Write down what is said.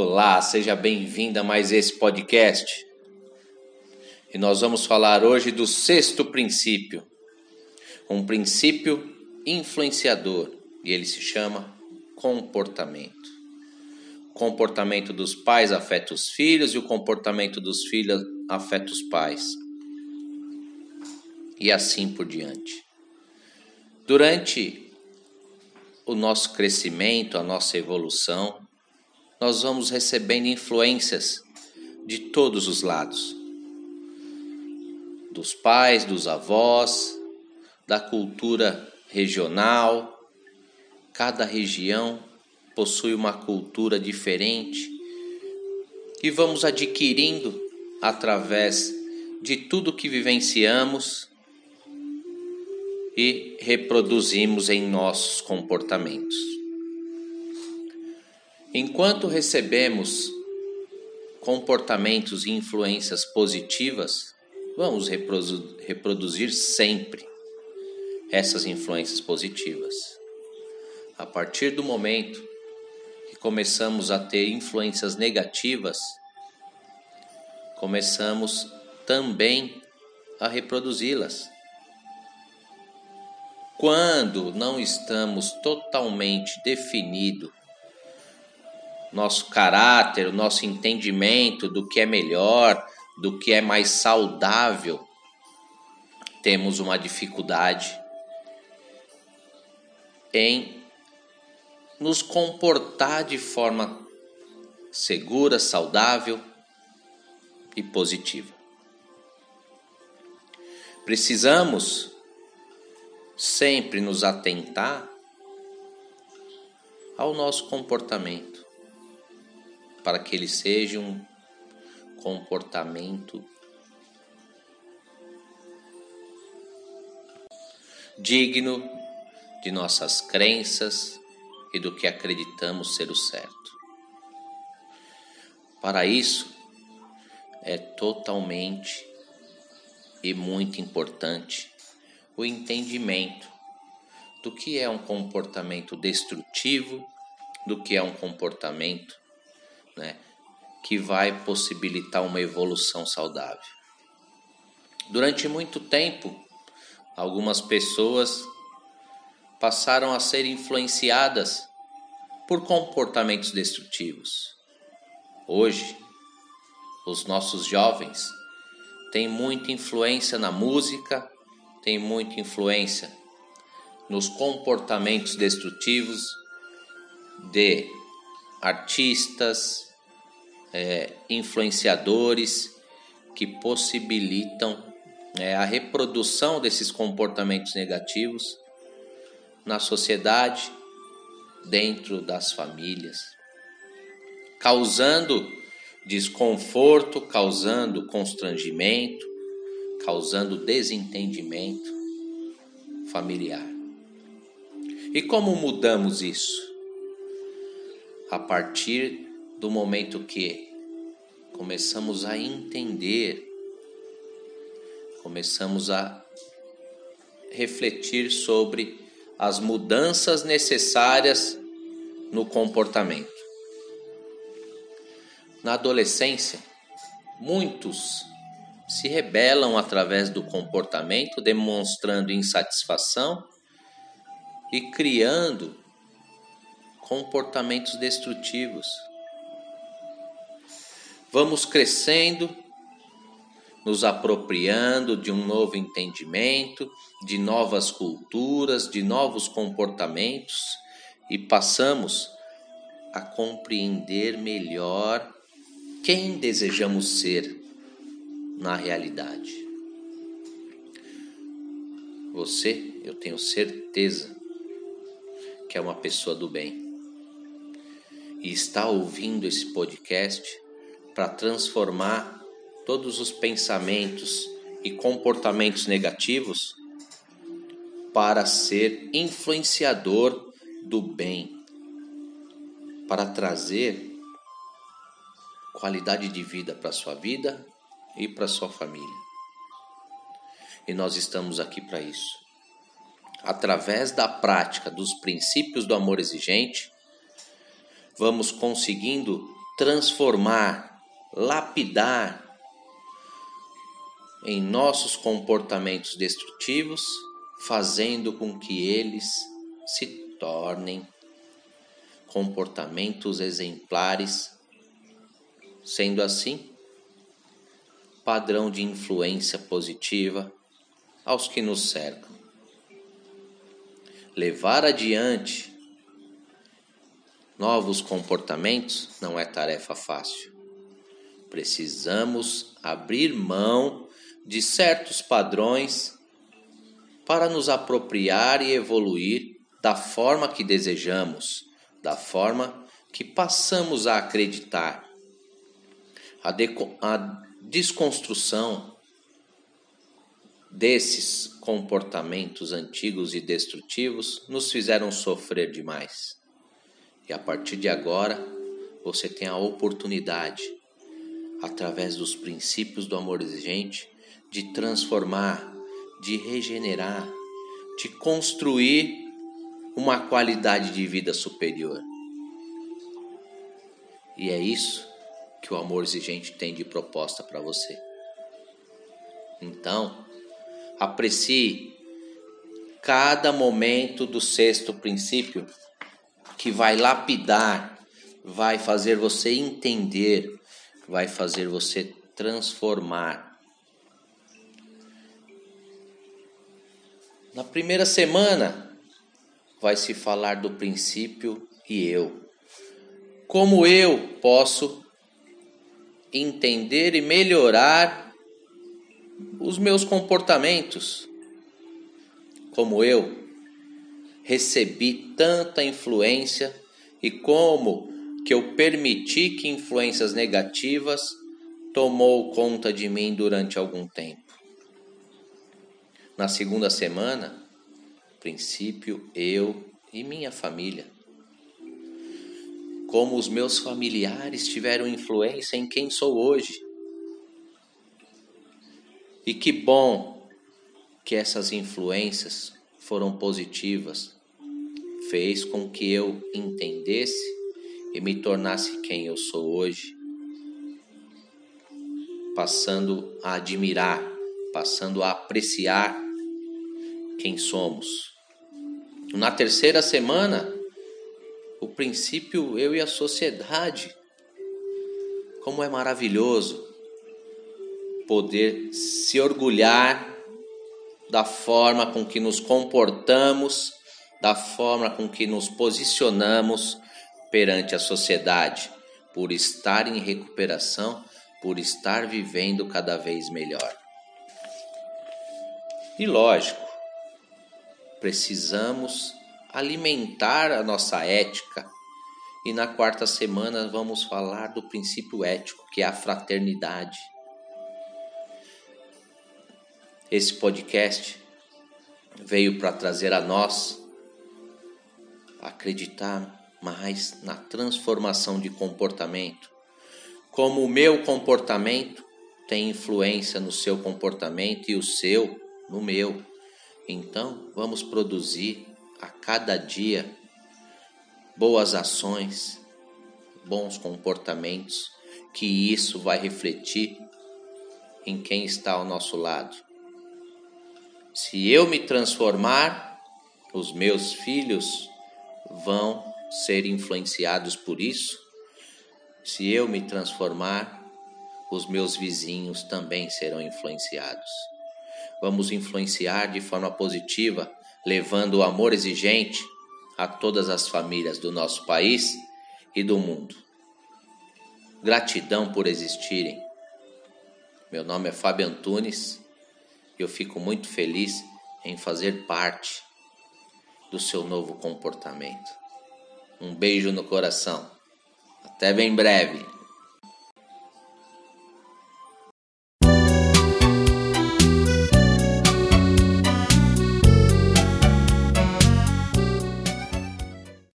Olá, seja bem-vindo a mais esse podcast. E nós vamos falar hoje do sexto princípio, um princípio influenciador, e ele se chama comportamento. O comportamento dos pais afeta os filhos e o comportamento dos filhos afeta os pais. E assim por diante. Durante o nosso crescimento, a nossa evolução, nós vamos recebendo influências de todos os lados dos pais, dos avós, da cultura regional. Cada região possui uma cultura diferente e vamos adquirindo através de tudo que vivenciamos e reproduzimos em nossos comportamentos. Enquanto recebemos comportamentos e influências positivas, vamos reproduzir sempre essas influências positivas. A partir do momento que começamos a ter influências negativas, começamos também a reproduzi-las. Quando não estamos totalmente definido nosso caráter, o nosso entendimento do que é melhor, do que é mais saudável, temos uma dificuldade em nos comportar de forma segura, saudável e positiva. Precisamos sempre nos atentar ao nosso comportamento para que ele seja um comportamento digno de nossas crenças e do que acreditamos ser o certo. Para isso, é totalmente e muito importante o entendimento do que é um comportamento destrutivo, do que é um comportamento né, que vai possibilitar uma evolução saudável. Durante muito tempo, algumas pessoas passaram a ser influenciadas por comportamentos destrutivos. Hoje, os nossos jovens têm muita influência na música, têm muita influência nos comportamentos destrutivos de artistas, é, influenciadores que possibilitam é, a reprodução desses comportamentos negativos na sociedade, dentro das famílias, causando desconforto, causando constrangimento, causando desentendimento familiar. E como mudamos isso? A partir do momento que começamos a entender, começamos a refletir sobre as mudanças necessárias no comportamento. Na adolescência, muitos se rebelam através do comportamento, demonstrando insatisfação e criando comportamentos destrutivos vamos crescendo, nos apropriando de um novo entendimento, de novas culturas, de novos comportamentos e passamos a compreender melhor quem desejamos ser na realidade. Você, eu tenho certeza que é uma pessoa do bem e está ouvindo esse podcast para transformar todos os pensamentos e comportamentos negativos para ser influenciador do bem, para trazer qualidade de vida para sua vida e para sua família. E nós estamos aqui para isso. Através da prática dos princípios do amor exigente, vamos conseguindo transformar, lapidar em nossos comportamentos destrutivos, fazendo com que eles se tornem comportamentos exemplares, sendo assim padrão de influência positiva aos que nos cercam. Levar adiante novos comportamentos não é tarefa fácil. Precisamos abrir mão de certos padrões para nos apropriar e evoluir da forma que desejamos, da forma que passamos a acreditar. A, a desconstrução desses comportamentos antigos e destrutivos nos fizeram sofrer demais. E a partir de agora, você tem a oportunidade, através dos princípios do amor exigente, de transformar, de regenerar, de construir uma qualidade de vida superior. E é isso que o amor exigente tem de proposta para você. Então, aprecie cada momento do sexto princípio que vai lapidar, vai fazer você entender, vai fazer você transformar Na primeira semana, vai se falar do princípio e eu. Como eu posso entender e melhorar os meus comportamentos? Como eu recebi tanta influência e como que eu permiti que influências negativas tomou conta de mim durante algum tempo. Na segunda semana, princípio, eu e minha família. Como os meus familiares tiveram influência em quem sou hoje. E que bom que essas influências foram positivas, fez com que eu entendesse e me tornasse quem eu sou hoje, passando a admirar, passando a apreciar quem somos. Na terceira semana, o princípio eu e a sociedade. Como é maravilhoso poder se orgulhar da forma com que nos comportamos, da forma com que nos posicionamos perante a sociedade, por estar em recuperação, por estar vivendo cada vez melhor. E lógico, Precisamos alimentar a nossa ética. E na quarta semana vamos falar do princípio ético, que é a fraternidade. Esse podcast veio para trazer a nós acreditar mais na transformação de comportamento. Como o meu comportamento tem influência no seu comportamento e o seu no meu. Então, vamos produzir a cada dia boas ações, bons comportamentos, que isso vai refletir em quem está ao nosso lado. Se eu me transformar, os meus filhos vão ser influenciados por isso. Se eu me transformar, os meus vizinhos também serão influenciados vamos influenciar de forma positiva, levando o amor exigente a todas as famílias do nosso país e do mundo. Gratidão por existirem. Meu nome é Fábio Antunes e eu fico muito feliz em fazer parte do seu novo comportamento. Um beijo no coração. Até bem breve.